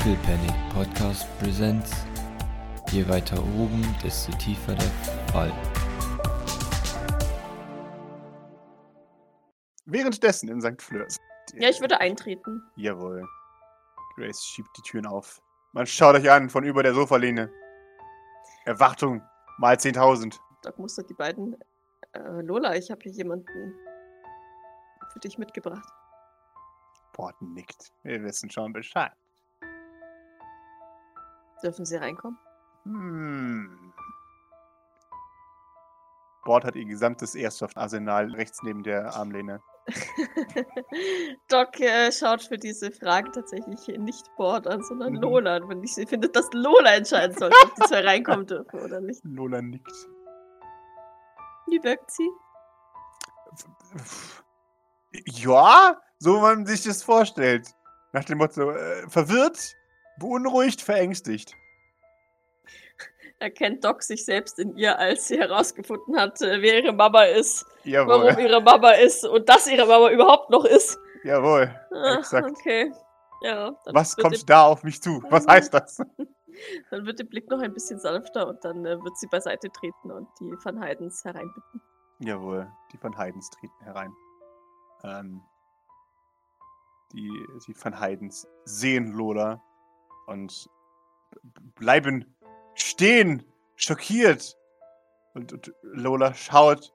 Pickle Panic Podcast Presents. Je weiter oben, desto tiefer der Fall. Währenddessen in St. Fleurs. Ja, ich würde eintreten. Jawohl. Grace schiebt die Türen auf. Man schaut euch an von über der Sofalehne. Erwartung mal 10.000. Doc mustert die beiden. Äh, Lola, ich habe hier jemanden für dich mitgebracht. Bord nickt. Wir wissen schon Bescheid. Dürfen sie reinkommen? Hm. Bord hat ihr gesamtes Airsoft-Arsenal rechts neben der Armlehne. Doc äh, schaut für diese Frage tatsächlich nicht Bord an, sondern Mhm. Lola. Und wenn ich sie finde, dass Lola entscheiden soll, ob die zwei reinkommen dürfen oder nicht. Lola nickt. Wie wirkt sie? Ja, so wie man sich das vorstellt. Nach dem Motto, äh, verwirrt, beunruhigt, verängstigt. Erkennt Doc sich selbst in ihr, als sie herausgefunden hat, äh, wer ihre Mama ist, Jawohl, warum ihre Mama ist und dass ihre Mama überhaupt noch ist. jawohl. Ah, Exakt. Okay. Ja. Was kommt da auf mich zu? Was Mhm. heißt das? Dann wird der Blick noch ein bisschen sanfter und dann äh, wird sie beiseite treten und die Van Heidens hereinbitten. Jawohl, die Van Heidens treten herein. Ähm, die, die Van Heidens sehen Lola und bleiben stehen, schockiert. Und, und Lola schaut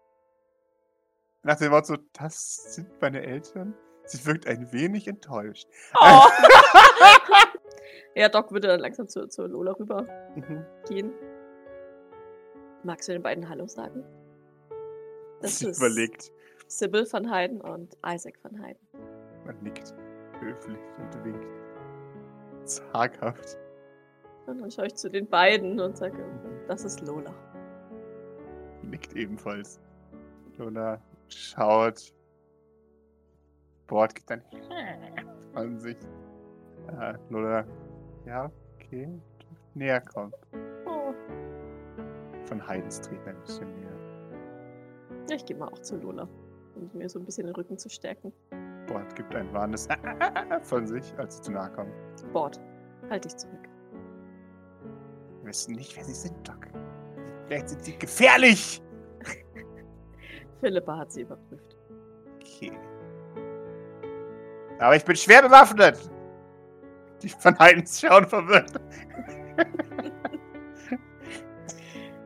nach dem Motto, das sind meine Eltern. Sie wirkt ein wenig enttäuscht. Oh. ja, Doc würde dann langsam zu, zu Lola rüber Mhm. gehen. Magst du den beiden Hallo sagen? Das Sie ist überlegt, Sybil van Heiden und Isaac van Heiden. man nickt höflich und winkt. Zaghaft. Dann schaue ich zu den beiden und sage, das ist Lola. nickt ebenfalls. Lola schaut. Bord gibt dann an sich. Äh, Lola, ja, okay, näher kommen. Oh. Von Heidens treten ein bisschen näher. Ich gehe mal auch zu Lola, um mir so ein bisschen den Rücken zu stärken. Bord gibt ein warnes von sich, als sie zu nahe kommen. Bord, halt dich zurück. Wir wissen nicht, wer sie sind, Doc. Vielleicht sind sie gefährlich! Philippa hat sie überprüft. Okay. Aber ich bin schwer bewaffnet! Die von Heidens schauen verwirrt.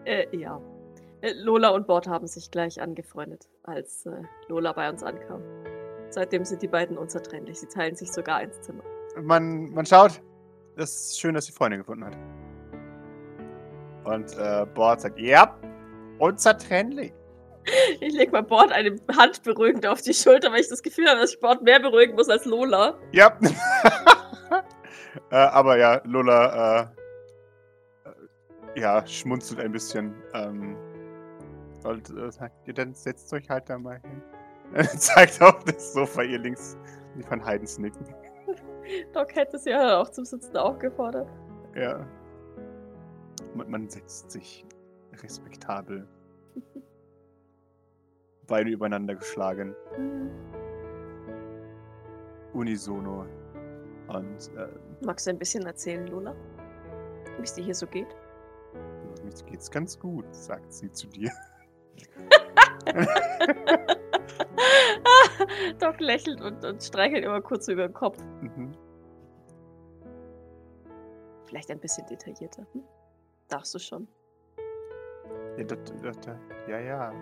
Äh, ja. Äh, Lola und Bord haben sich gleich angefreundet, als äh, Lola bei uns ankam. Seitdem sind die beiden unzertrennlich. Sie teilen sich sogar ein Zimmer. man, man schaut. Das ist schön, dass sie Freunde gefunden hat. Und äh, Bord sagt, ja, unzertrennlich. Ich lege mal Bord eine Hand beruhigend auf die Schulter, weil ich das Gefühl habe, dass ich Bord mehr beruhigen muss als Lola. Ja. äh, aber ja, Lola, äh, äh, ja, schmunzelt ein bisschen. Ähm, und äh, sagt, ihr dann setzt euch halt da mal hin. Zeigt auf das Sofa ihr links, von Heidens nicken. Doc hätte sie ja auch zum Sitzen aufgefordert. Ja. Man, man setzt sich respektabel. Beine übereinander geschlagen. Hm. Unisono. Und äh, Magst du ein bisschen erzählen, Lola? Wie es dir hier so geht? mir geht's ganz gut, sagt sie zu dir. Doc lächelt und, und streichelt immer kurz über den Kopf. Mhm. Vielleicht ein bisschen detaillierter. Hm? Darfst du schon. Ja, das, das, ja, ja.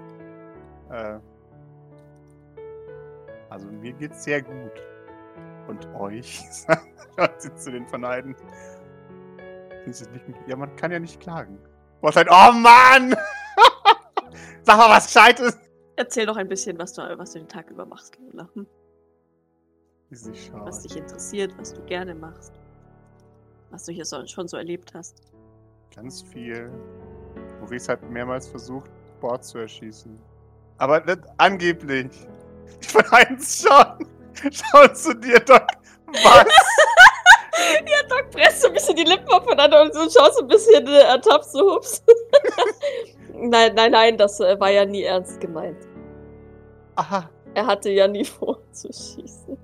Äh, also mir geht's sehr gut. Und euch? Schaut sie zu den Verneiden. Ja, man kann ja nicht klagen. Was halt, oh Mann! Sag mal was Gescheites! Erzähl doch ein bisschen, was du, was du den Tag über machst, Lola. Hm? Was dich interessiert, was du gerne machst. Was du hier so, schon so erlebt hast. Ganz viel. Maurice hat mehrmals versucht, Bord zu erschießen. Aber das, angeblich. Von Heinz schon. Schau zu dir, Doc. Was? Ja, Doc presst so ein bisschen die Lippen aufeinander und so ein bisschen äh, ertappt, so hups. nein, nein, nein, das äh, war ja nie ernst gemeint. Aha. Er hatte ja nie vor zu schießen.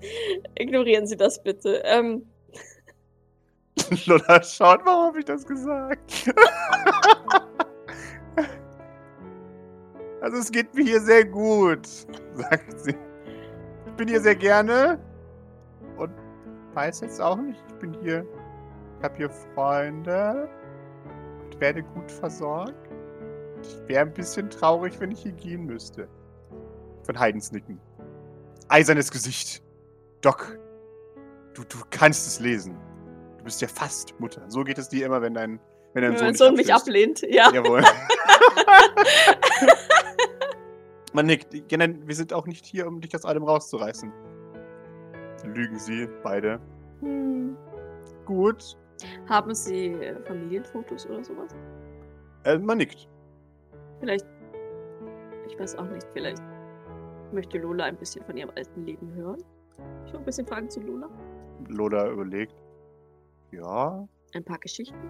Ignorieren Sie das bitte. Ähm, Lola schaut, warum habe ich das gesagt? also es geht mir hier sehr gut, sagt sie. Ich bin hier sehr gerne und weiß jetzt auch nicht, ich bin hier, ich habe hier Freunde und werde gut versorgt. Ich wäre ein bisschen traurig, wenn ich hier gehen müsste. Von Heidens Nicken. Eisernes Gesicht. Doc, du, du kannst es lesen. Du bist ja fast Mutter. So geht es dir immer, wenn dein, wenn dein Wenn Sohn, mein Sohn mich ablehnt, ja. Jawohl. Man nickt. Wir sind auch nicht hier, um dich aus allem rauszureißen. Lügen sie beide. Hm. Gut. Haben Sie äh, Familienfotos oder sowas? Äh, man nickt. Vielleicht, ich weiß auch nicht, vielleicht möchte Lola ein bisschen von ihrem alten Leben hören. Ich noch ein bisschen Fragen zu Lola. Lola überlegt. Ja, Ein paar Geschichten.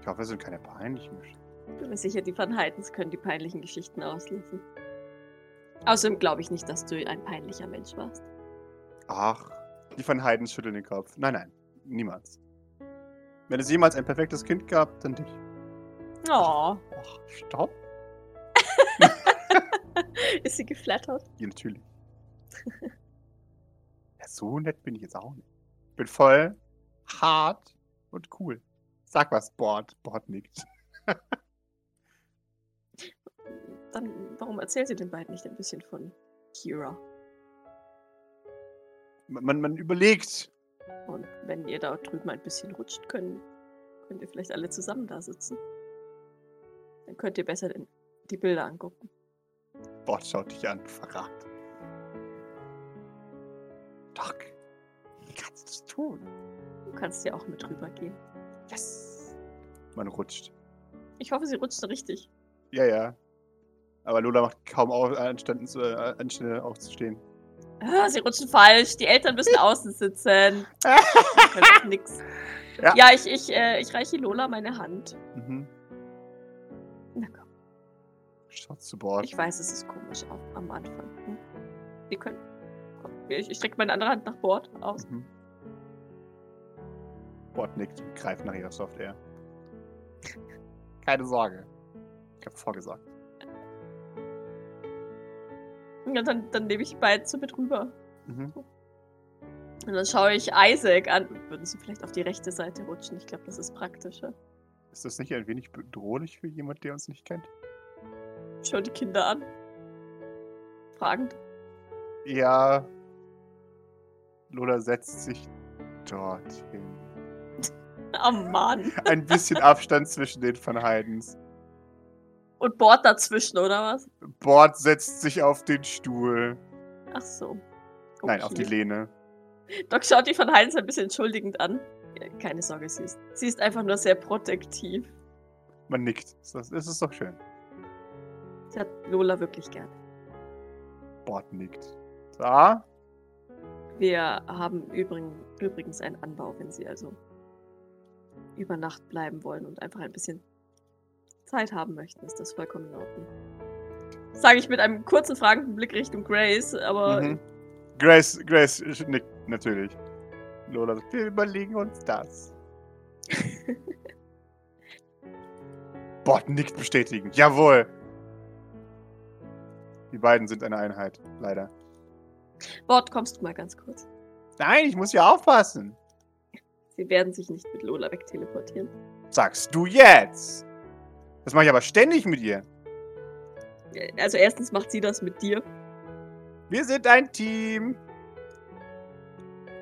ich hoffe, es sind keine peinlichen Geschichten. Ich bin mir sicher, die Van Heidens können die peinlichen Geschichten auslassen. Außerdem glaube ich nicht, dass du ein peinlicher Mensch warst. Ach, die Van Heiden schütteln den Kopf. Nein, nein, niemals. Wenn es jemals ein perfektes Kind gab, dann dich. Oh, Ach, stopp. ist sie geflattert? Ja, natürlich. ja, so nett bin ich jetzt auch nicht. Ich bin voll hart und cool. Sag was, Bord. Bord nickt. Dann, warum erzählt sie den beiden nicht ein bisschen von Kira? Man, man, man überlegt. Und wenn ihr da drüben ein bisschen rutscht, können, könnt ihr vielleicht alle zusammen da sitzen. Dann könnt ihr besser die Bilder angucken. Bord schaut dich an. Verrat. Doc, wie kannst du es tun? Du kannst ja auch mit rübergehen. Yes. Man rutscht. Ich hoffe, sie rutscht richtig. Ja, ja. Aber Lola macht kaum auf, zu, äh, Anstände aufzustehen. Ah, sie rutschen falsch. Die Eltern müssen außen sitzen. Kann doch nix. Ja. Ja, ich, ich, äh, ich reiche Lola meine Hand. Schaut zu Bord. Ich weiß, es ist komisch auch am Anfang. Hm? Wir können. Ich, ich strecke meine andere Hand nach Bord aus. Mhm. Bord nickt und greift nach ihrer Software. Keine Sorge. Ich habe vorgesagt. Und dann, dann nehme ich die beiden so mit rüber. Mhm. Und dann schaue ich Isaac an. Würden sie vielleicht auf die rechte Seite rutschen? Ich glaube, das ist praktischer. Ist das nicht ein wenig bedrohlich für jemand, der uns nicht kennt? Schau die Kinder an. Fragend. Ja. Lola setzt sich dorthin. Oh Mann. Ein bisschen Abstand zwischen den Van Heidens. Und Bord dazwischen, oder was? Bord setzt sich auf den Stuhl. Ach so. Nein, auf die Okay. Lehne. Doc schaut die von Heinz ein bisschen entschuldigend an. Keine Sorge, sie ist, sie ist einfach nur sehr protektiv. Man nickt. Das ist doch schön. Sie hat Lola wirklich gern. Bord nickt. Da? Wir haben übrigens, übrigens einen Anbau, wenn Sie also über Nacht bleiben wollen und einfach ein bisschen Zeit haben möchten, ist das vollkommen in Ordnung. Sage ich mit einem kurzen fragenden Blick Richtung Grace, aber Mhm. Grace, Grace nickt natürlich. Lola sagt, wir überlegen uns das. Bord nickt bestätigend. Jawohl. Die beiden sind eine Einheit, leider. Bord, kommst du mal ganz kurz. Nein, ich muss ja aufpassen. Sie werden sich nicht mit Lola wegteleportieren. Sagst du jetzt? Das mache ich aber ständig mit ihr. Also erstens macht sie das mit dir. Wir sind ein Team.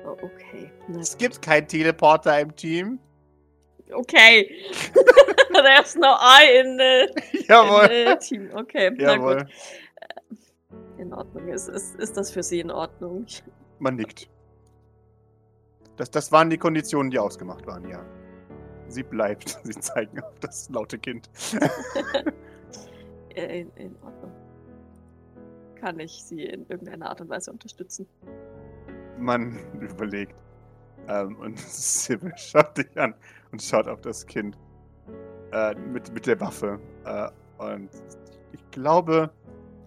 Oh, okay. Na, Es gibt keinen Teleporter im Team. okay. There's no I in the, Jawohl. in the team. Okay, na Jawohl. gut. In Ordnung. Ist, ist, ist das für Sie in Ordnung? Man nickt. Das, das waren die Konditionen, die ausgemacht waren, ja. Sie bleibt. Sie zeigen auf das laute Kind. Äh, In, in Ordnung. Kann ich Sie in irgendeiner Art und Weise unterstützen? Man überlegt. Ähm, und Sybil schaut dich an und schaut auf das Kind. Äh, mit, mit der Waffe. Äh, und ich glaube,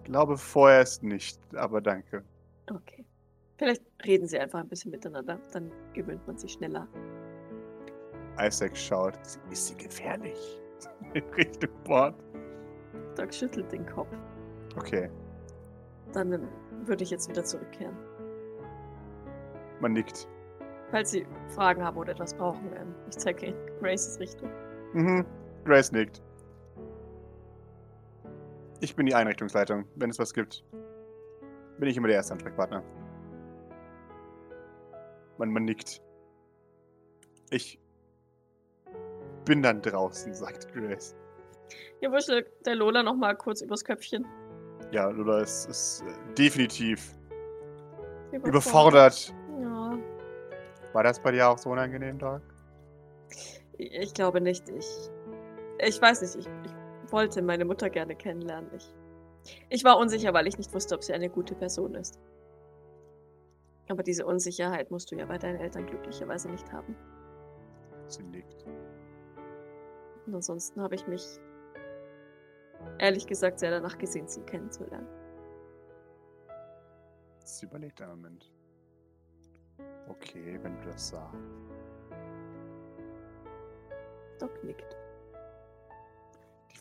glaube vorerst nicht, aber danke. Okay. Vielleicht reden Sie einfach ein bisschen miteinander, dann gewöhnt man sich schneller Isaac schaut. Ist sie gefährlich? In Richtung Bord. Doc schüttelt den Kopf. Okay, Dann würde ich jetzt wieder zurückkehren. man nickt. Falls Sie Fragen haben oder etwas brauchen, ähm, ich zeige in Graces Richtung. Mhm. Grace nickt. Ich bin die Einrichtungsleitung. Wenn es was gibt, bin ich immer der erste Ansprechpartner. Man, man nickt. Ich bin dann draußen, sagt Grace. Hier wuschelt der Lola noch mal kurz übers Köpfchen. Ja, Lola ist, ist äh, definitiv überfordert. Ja, War das bei dir auch so unangenehm, Doc? ich, ich glaube nicht. Ich, ich weiß nicht, ich, ich wollte meine Mutter gerne kennenlernen. Ich, ich war unsicher, weil ich nicht wusste, ob sie eine gute Person ist. Aber diese Unsicherheit musst du ja bei deinen Eltern glücklicherweise nicht haben. Sie nickt. Und ansonsten habe ich mich ehrlich gesagt sehr danach gesehen, sie kennenzulernen. Sie überlegt einen Moment. Okay, wenn du das sagst. Doc nickt.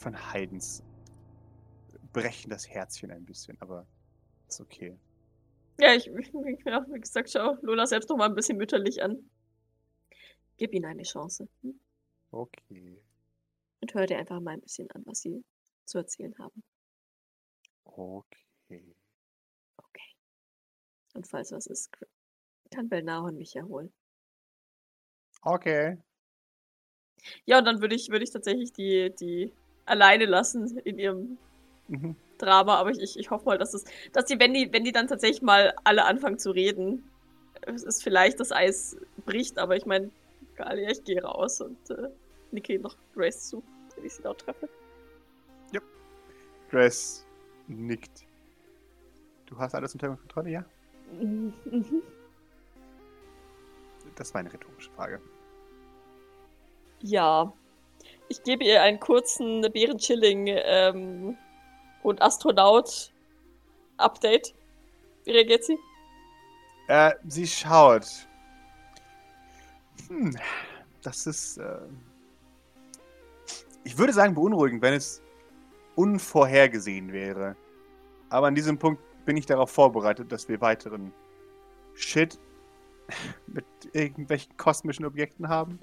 Von Heidens brechen das Herzchen ein bisschen, aber ist okay. Ja, ich, ja, wie gesagt, schau Lola selbst noch mal ein bisschen mütterlich an. Gib ihnen eine Chance. Hm? Okay. Und hör dir einfach mal ein bisschen an, was sie zu erzählen haben. Okay. Okay. Und falls was ist, kann Belnahon mich erholen. Okay. Ja, und dann würde ich, würde ich tatsächlich die, die alleine lassen in ihrem Mhm. Drama, aber ich, ich, hoffe mal, dass es, dass die, wenn die, wenn die dann tatsächlich mal alle anfangen zu reden, es ist vielleicht das Eis bricht, aber ich meine, Galia, ich gehe raus und äh, nicke noch Grace zu, wenn ich sie dort treffe. Grace nickt. Du hast alles unter Kontrolle, ja? Mhm. Das war eine rhetorische Frage. Ja. Ich gebe ihr einen kurzen Bärenchilling ähm, und Astronaut-Update. Wie reagiert sie? Äh, sie schaut. Hm, das ist. Äh, ich würde sagen beunruhigend, wenn es unvorhergesehen wäre. Aber an diesem Punkt bin ich darauf vorbereitet, dass wir weiteren Shit mit irgendwelchen kosmischen Objekten haben.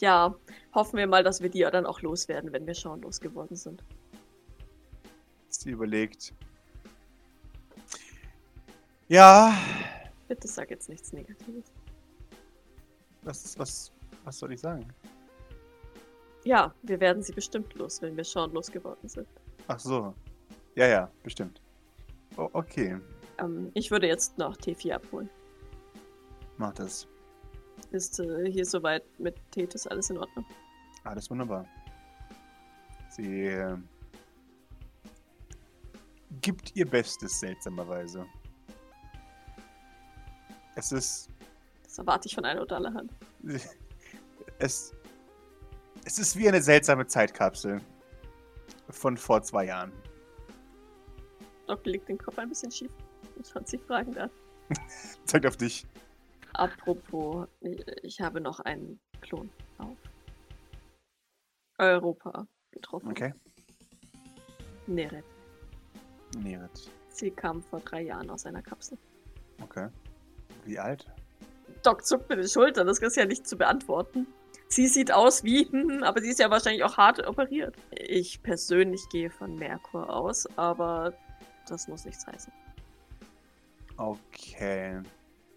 Ja, hoffen wir mal, dass wir die ja dann auch loswerden, wenn wir schauenlos geworden sind. Sie überlegt. Ja, Bitte sag jetzt nichts Negatives. was, was, was soll ich sagen? Ja, wir werden sie bestimmt los, wenn wir schauenlos geworden sind. Ach so. Ja, ja, bestimmt. O okay, Ähm, ich würde jetzt noch T4 abholen. mach das. Ist äh, hier soweit mit Tethys alles in Ordnung? Alles wunderbar. Sie äh, gibt ihr Bestes seltsamerweise. Es ist Das erwarte ich von einer Hand. es es ist wie eine seltsame Zeitkapsel von vor zwei Jahren. Doc legt den Kopf ein bisschen schief und schaut sie fragend an. Zeigt auf dich. Apropos, ich, habe noch einen Klon auf Europa getroffen. Okay. Neret. Neret. Sie kam vor drei Jahren aus einer Kapsel. Okay. Wie alt? Doc zuckt mit den Schultern, das ist ja nicht zu beantworten. Sie sieht aus wie, hm, aber sie ist ja wahrscheinlich auch hart operiert. Ich persönlich gehe von Merkur aus, aber das muss nichts heißen. Okay.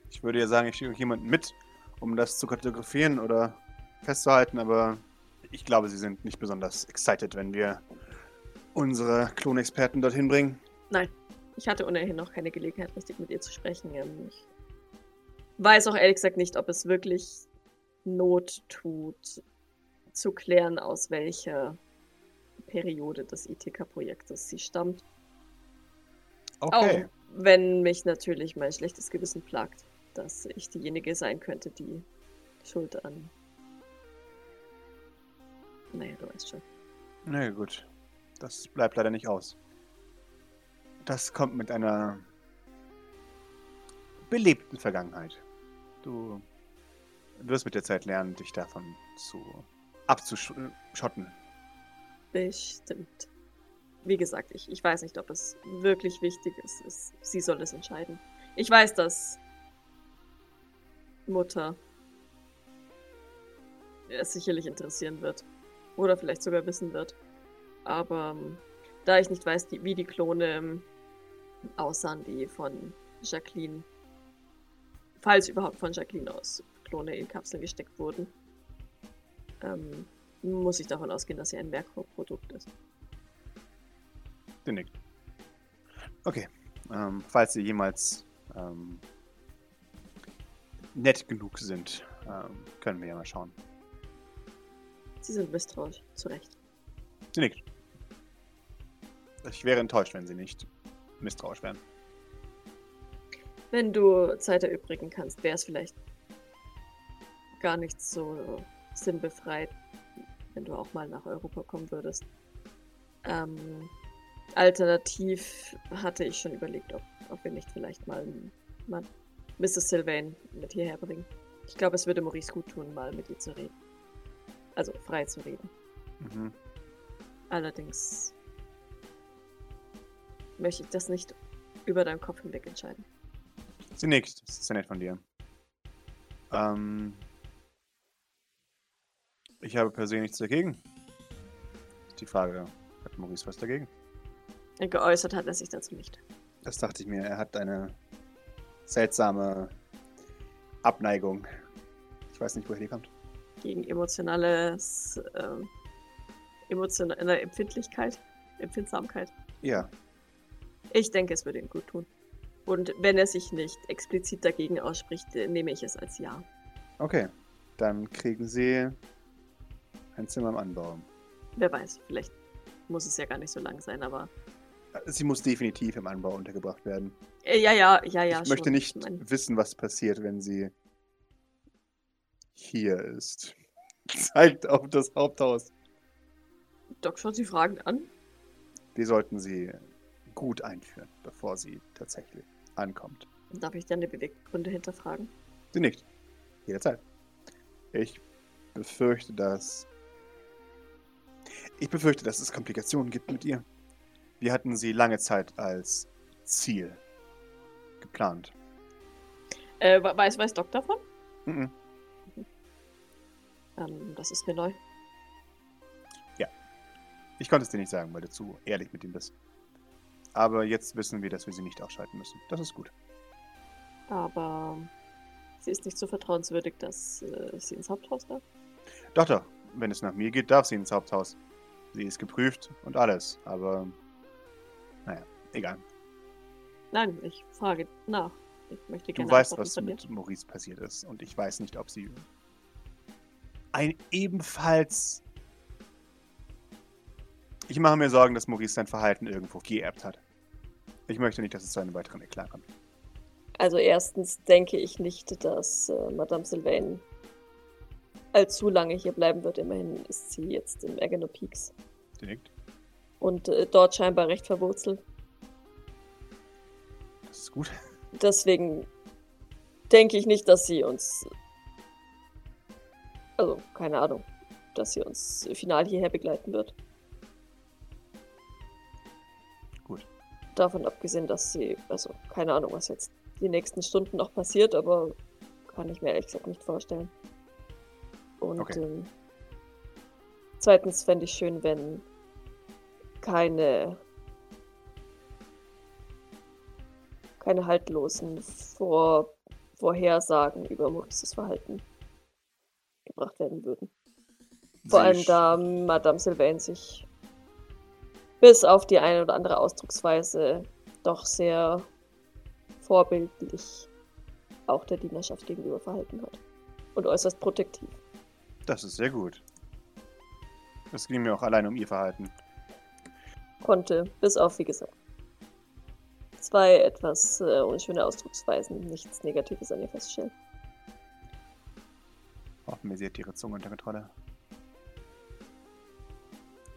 Ich würde ja sagen, ich schicke jemanden mit, um das zu kartografieren oder festzuhalten, aber ich glaube, sie sind nicht besonders excited, wenn wir unsere Klonexperten dorthin bringen. Ich hatte ohnehin noch keine Gelegenheit, richtig mit ihr zu sprechen. Ähm, Ich weiß auch ehrlich gesagt nicht, ob es wirklich Not tut, zu klären, aus welcher Periode des ITK-Projektes sie stammt. Okay. Auch wenn mich natürlich mein schlechtes Gewissen plagt, dass ich diejenige sein könnte, die Schuld an. Naja, du weißt schon. Na ja, gut. Das bleibt leider nicht aus. Das kommt mit einer belebten Vergangenheit. Du Du wirst mit der Zeit lernen, dich davon zu abzuschotten. Bestimmt. Wie gesagt, ich, ich weiß nicht, ob es wirklich wichtig ist. Es, sie soll es entscheiden. Ich weiß, dass Mutter es sicherlich interessieren wird. Oder vielleicht sogar wissen wird. Aber ähm, da ich nicht weiß, die, wie die Klone ähm, aussahen, die von Jacqueline, falls überhaupt von Jacqueline aus Klone in Kapseln gesteckt wurden, ähm, muss ich davon ausgehen, dass sie ein Merkur-Produkt ist. Sie nickt. Okay. Ähm, falls Sie jemals ähm, nett genug sind, ähm, können wir ja mal schauen. Sie sind misstrauisch, zu Recht. Sie nickt. Ich wäre enttäuscht, wenn Sie nicht misstrauisch wären. Wenn du Zeit erübrigen kannst, wäre es vielleicht gar nicht so sinnbefreit, wenn du auch mal nach Europa kommen würdest. Ähm, alternativ hatte ich schon überlegt, ob, ob wir nicht vielleicht mal, mal Mrs. Sylvain mit hierher bringen. Ich glaube, es würde Maurice gut tun, mal mit ihr zu reden. Also frei zu reden. Mhm. Allerdings möchte ich das nicht über deinen Kopf hinweg entscheiden. Sie nickt. Das ist ja nett von dir. Ähm, ich habe per se nichts dagegen. Die Frage, hat Maurice was dagegen? Geäußert hat er sich dazu nicht. Das dachte ich mir. Er hat eine seltsame Abneigung. Ich weiß nicht, woher die kommt. Gegen emotionales, ähm, emotionale Empfindlichkeit, Empfindsamkeit. Ja, Ich denke, es würde ihm gut tun. Und wenn er sich nicht explizit dagegen ausspricht, nehme ich es als Ja. okay. Dann kriegen Sie ein Zimmer im Anbau. Wer weiß, vielleicht muss es ja gar nicht so lang sein, aber. Sie muss definitiv im Anbau untergebracht werden. Äh, ja, ja, ja, ja. ich möchte schon. nicht Ich wissen, was passiert, wenn sie hier ist. Zeigt auf das Haupthaus. Doc schaut sie fragend an. Die sollten sie gut einführen, bevor sie tatsächlich ankommt. Darf ich deine Beweggründe hinterfragen? Sie nicht. Jederzeit. Ich befürchte, dass. Ich befürchte, dass es Komplikationen gibt mit ihr. Wir hatten sie lange Zeit als Ziel geplant. Äh, we- weiß, weiß Doc davon? Mhm. Ähm, das ist mir neu. Ich konnte es dir nicht sagen, weil du zu ehrlich mit ihm bist. Aber jetzt wissen wir, dass wir sie nicht ausschalten müssen. Das ist gut. Aber sie ist nicht so vertrauenswürdig, dass äh, sie ins Haupthaus darf. Doch, doch. Wenn es nach mir geht, darf sie ins Haupthaus. Sie ist geprüft und alles. Aber, naja, egal. Nein, ich frage nach. Ich möchte Du gerne weißt, Antworten was mit Maurice passiert ist. Und ich weiß nicht, ob sie ein ebenfalls. Ich mache mir Sorgen, dass Maurice sein Verhalten irgendwo geerbt hat. Ich möchte nicht, dass es zu einem weiteren Eklat kommt. Also erstens denke ich nicht, dass äh, Madame Sylvain allzu lange hier bleiben wird. Immerhin ist sie jetzt in Agano Peaks Sie nickt. Und äh, dort scheinbar recht verwurzelt. Das ist gut. Deswegen denke ich nicht, dass sie uns. Also, keine Ahnung, dass sie uns final hierher begleiten wird. Gut. Davon abgesehen, dass sie, also keine Ahnung, was jetzt die nächsten Stunden noch passiert, aber kann ich mir ehrlich gesagt nicht vorstellen. Und Okay. ähm, zweitens fände ich schön, wenn keine keine haltlosen Vor Vorhersagen über Maurices Verhalten gebracht werden würden. Vor allem da Madame Sylvain sich bis auf die eine oder andere Ausdrucksweise doch sehr vorbildlich auch der Dienerschaft gegenüber verhalten hat. Und äußerst protektiv. Das ist sehr gut. Es ging mir auch allein um ihr Verhalten. Konnte, bis auf, wie gesagt, zwei etwas äh, unschöne Ausdrucksweisen, nichts Negatives an ihr feststellen. Hoffen wir, sie hat ihre Zunge unter Kontrolle.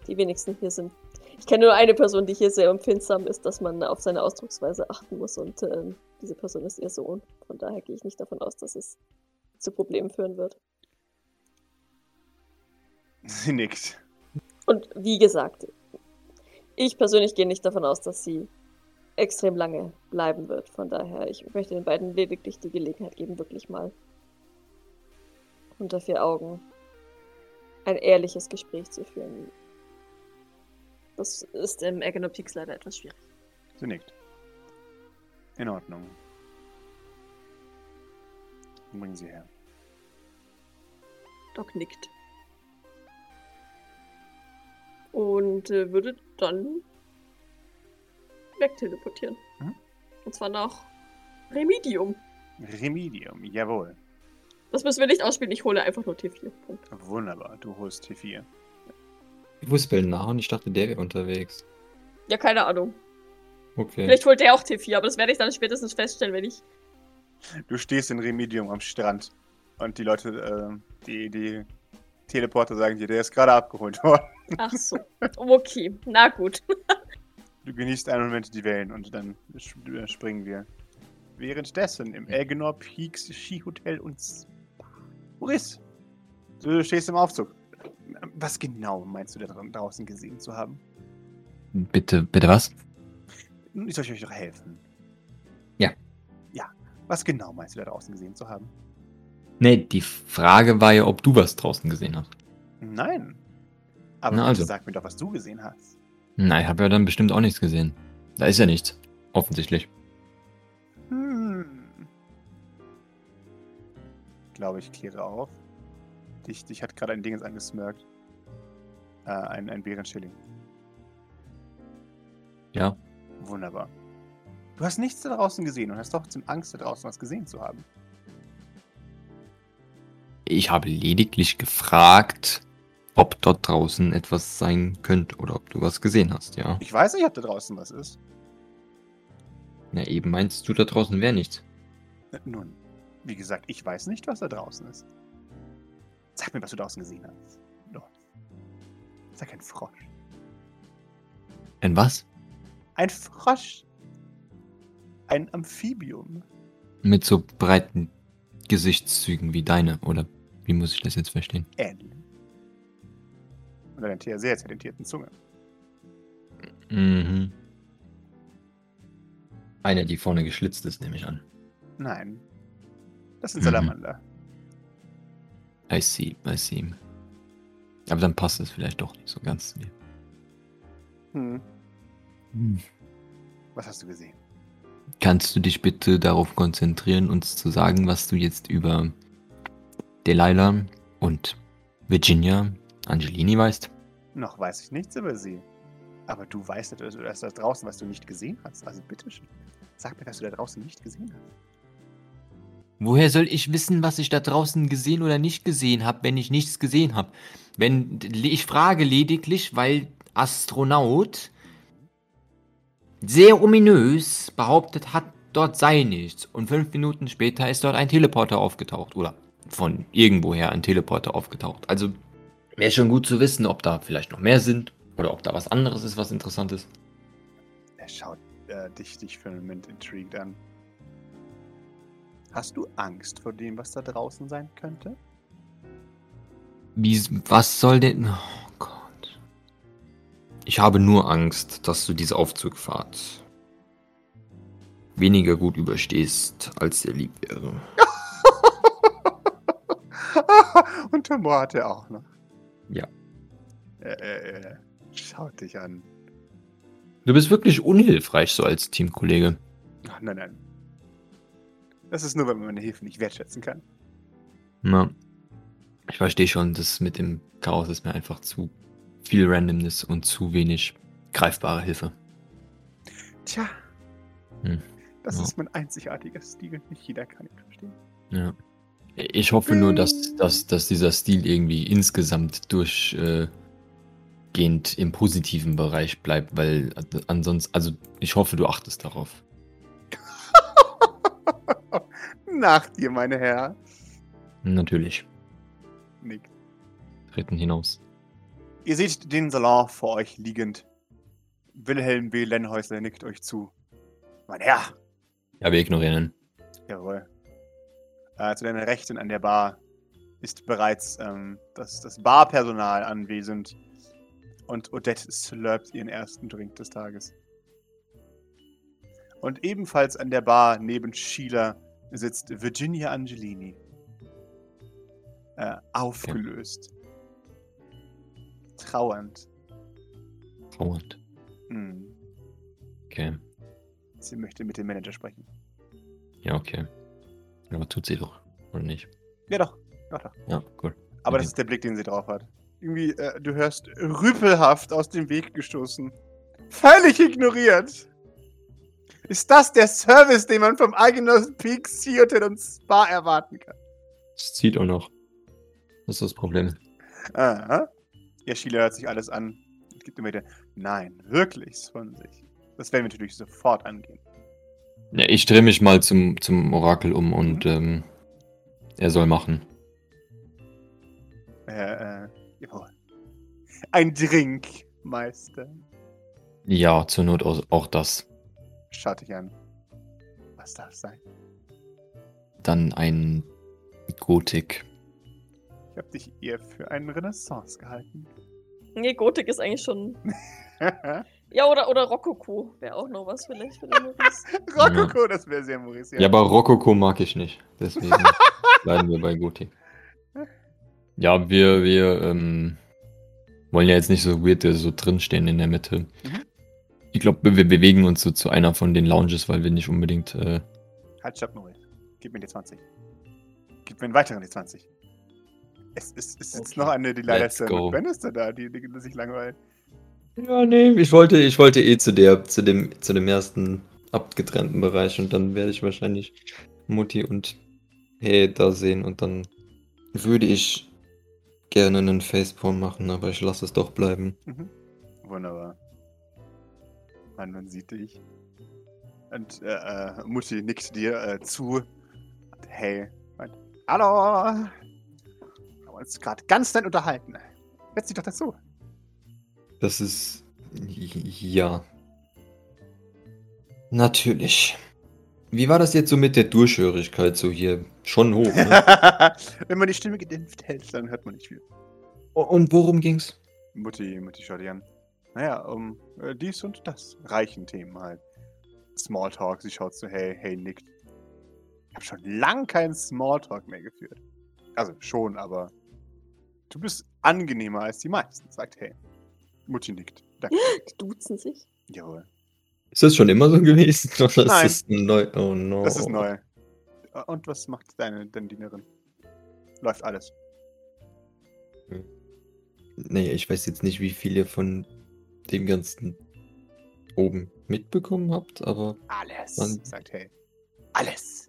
Die wenigsten hier sind. Ich kenne nur eine Person, die hier sehr empfindsam ist, dass man auf seine Ausdrucksweise achten muss und ähm, diese Person ist ihr Sohn. Von daher gehe ich nicht davon aus, dass es zu Problemen führen wird. Sie nickt. Und wie gesagt, ich persönlich gehe nicht davon aus, dass sie extrem lange bleiben wird. Von daher, ich möchte den beiden lediglich die Gelegenheit geben, wirklich mal unter vier Augen ein ehrliches Gespräch zu führen. Das ist im Peaks leider etwas schwierig. Sie nickt. In Ordnung. Bringen Sie her. Doc nickt. Und äh, würde dann wegteleportieren. Mhm. Und zwar nach Remedium. Remedium, jawohl. Das müssen wir nicht ausspielen, ich hole einfach nur T4. Punkt. Wunderbar, du holst T4. Wo ist Belnar? Und ich dachte, der wäre unterwegs. Ja, keine Ahnung. Okay. Vielleicht holt der auch T4, aber das werde ich dann spätestens feststellen, wenn ich. Du stehst in Remedium am Strand und die Leute, äh, die, die Teleporter sagen dir, der ist gerade abgeholt worden. Ach so. Okay, na gut. Du genießt einen Moment die Wellen und dann äh, springen wir. Währenddessen im Elgenor Peaks Skihotel und. Maurice, du stehst im Aufzug. Was genau meinst du da dra- draußen gesehen zu haben? Bitte, bitte was? Ich soll euch doch helfen. Ja. Ja. Was genau meinst du da draußen gesehen zu haben? Nee, die Frage war ja, ob du was draußen gesehen hast. Nein. Aber Na also. sag mir doch, was du gesehen hast. Na, ich habe ja dann bestimmt auch nichts gesehen. Da ist ja nichts. Offensichtlich. Hm. Ich glaube, ich kläre auf. Dich, dich hat gerade ein Dingens angesmirkt. Äh, ein, ein Bärenschilling. Ja. Wunderbar. Du hast nichts da draußen gesehen und hast trotzdem Angst, da draußen was gesehen zu haben. Ich habe lediglich gefragt, ob dort draußen etwas sein könnte oder ob du was gesehen hast, ja. Ich weiß nicht, ob da draußen was ist. Na, eben meinst du, da draußen wäre nichts. Nun, wie gesagt, ich weiß nicht, was da draußen ist. Sag mir, was du draußen gesehen hast. Los. Sag ein Frosch. Ein was? Ein Frosch. Ein Amphibium. Mit so breiten Gesichtszügen wie deine, oder wie muss ich das jetzt verstehen? Ähnlich. Und einer sehr, sehr talentierten Zunge. Mhm. Eine, die vorne geschlitzt ist, nehme ich an. Nein. Das sind Mhm. Salamander. I see, I see. Aber dann passt es vielleicht doch nicht so ganz zu dir. Hm. Hm. Was hast du gesehen? Kannst du dich bitte darauf konzentrieren, uns zu sagen, was du jetzt über Delilah und Virginia Angelini weißt? Noch weiß ich nichts über sie. Aber du weißt über das da draußen, was du nicht gesehen hast. Also bitteschön. Sag mir, was du da draußen nicht gesehen hast. Woher soll ich wissen, was ich da draußen gesehen oder nicht gesehen habe, wenn ich nichts gesehen habe? Wenn ich frage lediglich, weil Astronaut sehr ominös behauptet hat, dort sei nichts. Und fünf Minuten später ist dort ein Teleporter aufgetaucht. Oder von irgendwoher ein Teleporter aufgetaucht. Also wäre schon gut zu wissen, ob da vielleicht noch mehr sind. Oder ob da was anderes ist, was interessant ist. Er schaut äh, dich, dich für einen Moment intrigued an. Hast du Angst vor dem, was da draußen sein könnte? Wie, was soll denn... Oh Gott. Ich habe nur Angst, dass du diese Aufzugfahrt weniger gut überstehst, als dir lieb wäre. Und Tumor hat er auch noch. Ja. Er, er, er schaut dich an. Du bist wirklich unhilfreich so als Teamkollege. Ach, nein, nein. Das ist nur, wenn man meine Hilfe nicht wertschätzen kann. Na, ich verstehe schon, das mit dem Chaos ist mir einfach zu viel Randomness und zu wenig greifbare Hilfe. Tja. Hm. Das Ja. ist mein einzigartiger Stil. Nicht jeder kann ihn verstehen. Ja. Ich hoffe nur, dass, dass, dass dieser Stil irgendwie insgesamt durchgehend im positiven Bereich bleibt, weil ansonsten, also ich hoffe, du achtest darauf. Nach dir, meine Herr. Natürlich. Nick. Treten hinaus. Ihr seht den Salon vor euch liegend. Wilhelm W. Lenhäusler nickt euch zu. Mein Herr. Ja, wir ignorieren ihn. Jawohl. Äh, zu deiner Rechten an der Bar ist bereits ähm, das, das Barpersonal anwesend. Und Odette slurpt ihren ersten Drink des Tages. Und ebenfalls an der Bar neben Sheila sitzt Virginia Angelini. Äh, aufgelöst. Trauernd. Trauernd. Hm. Okay. Sie möchte mit dem Manager sprechen. Ja, okay. Aber tut sie doch, oder nicht? Ja, doch. doch, doch. Ja, cool. Aber Okay. das ist der Blick, den sie drauf hat. Irgendwie, äh, du hörst rüpelhaft aus dem Weg gestoßen. Völlig ignoriert. Ist das der Service, den man vom Algenos Peak Sea Hotel und Spa erwarten kann? Es zieht auch noch. Das ist das Problem. Aha. Ja, Sheila hört sich alles an und gibt immer wieder Nein, wirklich von sich. Das werden wir natürlich sofort angehen. Ja, ich drehe mich mal zum, zum Orakel um und ähm, er soll machen. Äh, äh, jawohl. Ein Drink, Meister. Ja, zur Not auch, auch das. Schaut dich an. Was darf sein? Dann ein Gotik. Ich habe dich eher für einen Renaissance gehalten. Nee, Gotik ist eigentlich schon. Ja, oder, oder Rokoko wäre auch noch was vielleicht für den Maurice. Rokoko, das wäre sehr Maurice. Ja, aber Rokoko mag ich nicht. Deswegen bleiben wir bei Gotik. Ja, wir, wir ähm, wollen ja jetzt nicht so weird so drinstehen in der Mitte. Mhm. Ich glaube, wir bewegen uns so zu einer von den Lounges, weil wir nicht unbedingt. Äh, Halt, stopp, Maurice. Gib mir die 20. Gib mir einen weiteren die 20. Es ist, es ist Okay. noch eine, die leider ist mit Bannister da, die, die, die sich langweilt. Ja, nee, ich wollte, ich wollte eh zu der, zu dem, zu dem ersten abgetrennten Bereich und dann werde ich wahrscheinlich Mutti und Hey da sehen und dann würde ich gerne einen Facepalm machen, aber ich lasse es doch bleiben. Mhm. Wunderbar. Mann, man sieht dich. Und äh, äh, Mutti nickt dir äh, zu. Und, hey, meint, hallo. Wir haben uns gerade ganz nett unterhalten. Setz dich doch dazu. Das ist ja. Natürlich. Wie war das jetzt so mit der Durchhörigkeit so hier? Schon hoch, ne? Wenn man die Stimme gedämpft hält, dann hört man nicht viel. und worum ging's? Mutti, Mutti schaut dich an. Naja, um äh, dies und das. Reichen Themen halt. Smalltalk, sie schaut so, hey, hey, nickt. Ich habe schon lang keinen Smalltalk mehr geführt. Also schon, aber du bist angenehmer als die meisten, sagt hey. Mutti nickt. Danke. Die duzen sich. Jawohl. Ist das schon immer so gewesen? Oder Nein. ist das neu? Oh no. Das ist neu. Äh, Und was macht deine, deine Dienerin? Läuft alles. Nee, ich weiß jetzt nicht, wie viel ihr von dem Ganzen oben mitbekommen habt, aber Alles, Mann. sagt hey. Alles.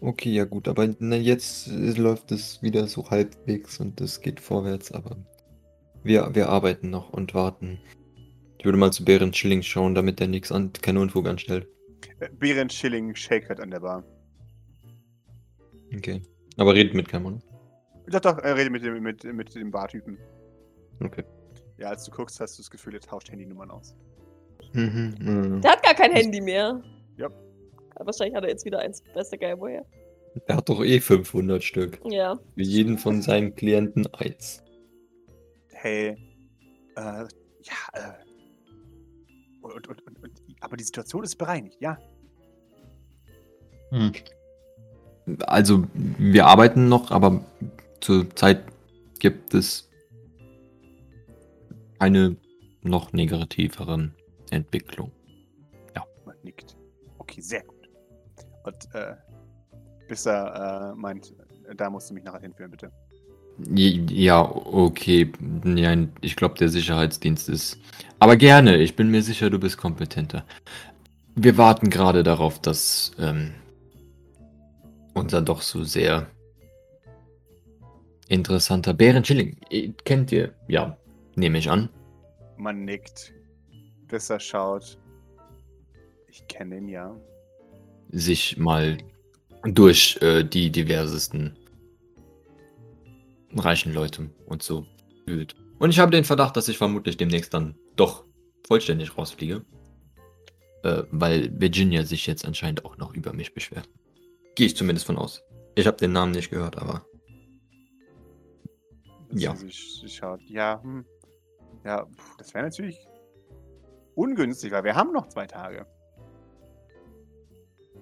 okay, ja gut, aber na, jetzt äh, läuft es wieder so halbwegs und es geht vorwärts, aber wir, wir arbeiten noch und warten. Ich würde mal zu Bären Schilling schauen, damit er nichts an, keinen Unfug anstellt. Äh, Behrend Schilling shakert an der Bar. Okay. Aber redet mit keinem, oder? Doch, doch, er redet mit dem, mit, mit dem Bartypen. Okay. Ja, als du guckst, hast du das Gefühl, er tauscht Handynummern aus. Mhm, mhm. Der hat gar kein Handy mehr. Ja. Aber wahrscheinlich hat er jetzt wieder eins. Weiß der Geil woher. Er hat doch eh 500 Stück. Ja. Für jeden von seinen Klienten eins. Hey, äh, ja, äh. Und, und, und, und, aber die Situation ist bereinigt, ja. Hm. Also, wir arbeiten noch, aber zurzeit gibt es eine noch negativere Entwicklung. Man nickt. Okay, sehr gut. Und, äh, bis er, äh, meint, da musst du mich nachher hinführen, bitte. Ja, okay. Ja, ich glaube, der Sicherheitsdienst ist. Aber gerne, ich bin mir sicher, du bist kompetenter. Wir warten gerade darauf, dass ähm, unser doch so sehr interessanter Bären Schilling. äh, Kennt ihr? Ja, nehme ich an. Man nickt, bis er schaut. Ich kenne ihn ja. Sich mal durch äh, die diversesten reichen Leute und so wühlt. Und ich habe den Verdacht, dass ich vermutlich demnächst dann doch vollständig rausfliege. Äh, weil Virginia sich jetzt anscheinend auch noch über mich beschwert. Gehe ich zumindest von aus. Ich habe den Namen nicht gehört, aber. Ja. Schaut, ja, hm. Ja, das wäre natürlich ungünstig, weil wir haben noch zwei Tage.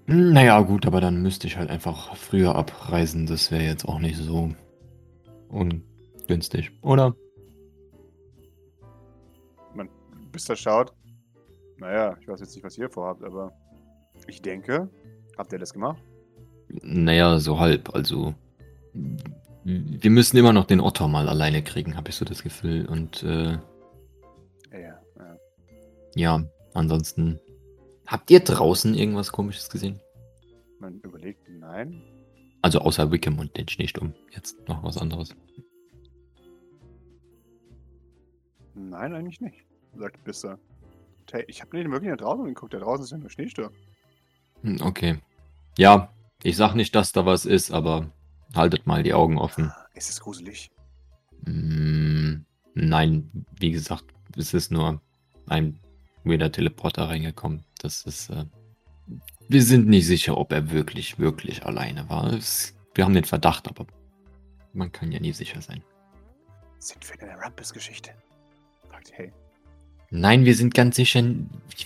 Hm, Naja, gut, aber dann müsste ich halt einfach früher abreisen. Das wäre jetzt auch nicht so ungünstig, oder? Bis er schaut. Naja, ich weiß jetzt nicht, was ihr vorhabt, aber ich denke, habt ihr das gemacht? Naja, so halb. Also, wir müssen immer noch den Otter mal alleine kriegen, habe ich so das Gefühl. Und äh, ja. ja. ja, ansonsten. Habt ihr draußen irgendwas Komisches gesehen? Man überlegt, nein. Also außer Wickham und den Schneesturm. Jetzt noch was anderes. Nein, eigentlich nicht, sagt Bisser. Ich habe nicht wirklich nach draußen geguckt, da draußen ist ja nur Schneesturm. Hm, Okay. Ja, ich sag nicht, dass da was ist, aber haltet mal die Augen offen. Es ist gruselig. Mm, nein, wie gesagt, es ist nur ein weirder Teleporter reingekommen. Das ist. Äh, wir sind nicht sicher, ob er wirklich, wirklich alleine war. Es, wir haben den Verdacht, aber man kann ja nie sicher sein. Sind wir in einer Rumpus-Geschichte? Fragt Hey. Nein, wir sind ganz sicher.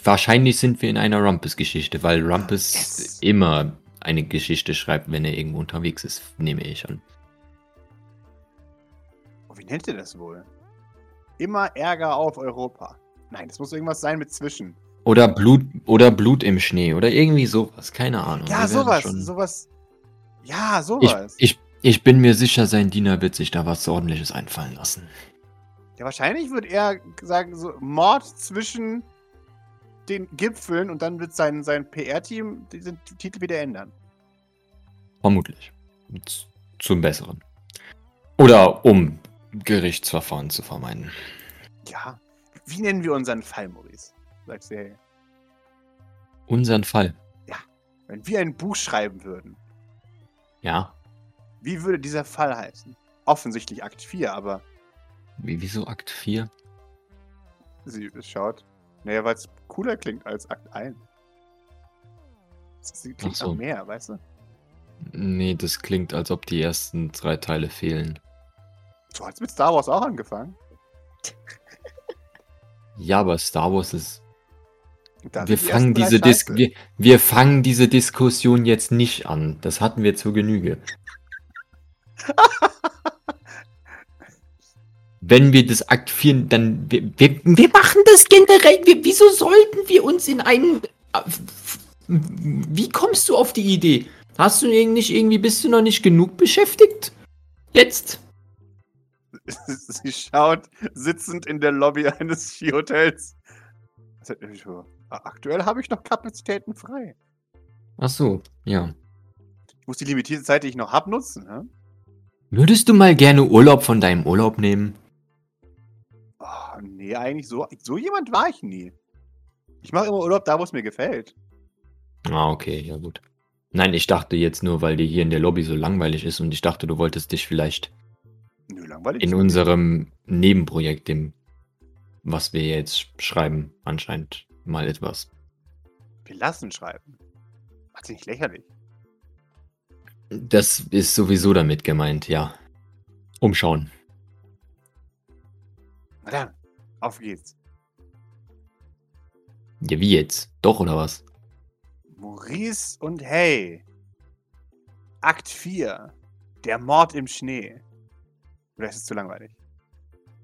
Wahrscheinlich sind wir in einer Rumpus-Geschichte, weil Rumpus Yes. immer eine Geschichte schreibt, wenn er irgendwo unterwegs ist, nehme ich an. Oh, wie nennt ihr das wohl? Immer Ärger auf Europa. Nein, das muss irgendwas sein mit zwischen. Oder Blut, oder Blut im Schnee oder irgendwie sowas, keine Ahnung. Ja, sowas, schon- sowas. Ja, Ich, sowas. ich, ich bin mir sicher, sein Diener wird sich da was ordentliches einfallen lassen. ja, wahrscheinlich wird er sagen, so Mord zwischen den Gipfeln und dann wird sein, sein PR-Team diesen Titel wieder ändern. Vermutlich. Z zum Besseren. Oder um Gerichtsverfahren zu vermeiden. Ja. Wie nennen wir unseren Fall, Maurice? Sie, hey. Unseren Fall. Wenn wir ein Buch schreiben würden, Ja. wie würde dieser Fall heißen? Offensichtlich Akt 4, aber Wie, wieso Akt 4? sie schaut. Naja, weil es cooler klingt als Akt 1. Sie klingt Ach so. mehr, weißt du? Nee, das klingt, als ob die ersten drei Teile fehlen. So hat es mit Star Wars auch angefangen. Ja, aber Star Wars ist. Da wir fangen diese Dis wir, wir fangen diese Diskussion jetzt nicht an. Das hatten wir zur Genüge. Wenn wir das Akt 4, dann. Wir, wir, wir machen das generell. Wir, wieso sollten wir uns in einen. Wie kommst du auf die Idee? Hast du nicht irgendwie, bist du noch nicht genug beschäftigt? Jetzt? Sie schaut sitzend in der Lobby eines Skihotels. Aktuell habe ich noch Kapazitäten frei. Ach so, ja. Ich muss die limitierte Zeit, die ich noch habe, nutzen. Hä? Würdest du mal gerne Urlaub von deinem Urlaub nehmen? Oh, nee, eigentlich so. So jemand war ich nie. Ich mache immer Urlaub da, wo es mir gefällt. Ah, okay, ja gut. Nein, ich dachte jetzt nur, weil dir hier in der Lobby so langweilig ist und ich dachte, du wolltest dich vielleicht Nö, langweilig. in unserem Nebenprojekt, dem, was wir jetzt schreiben, anscheinend mal etwas. Wir lassen schreiben. Macht sie nicht lächerlich. Das ist sowieso damit gemeint, ja. Umschauen. Na dann, auf geht's. Ja, wie jetzt? Doch, oder was? Maurice und Hey. Akt 4. Der Mord im Schnee. Oder ist es zu langweilig?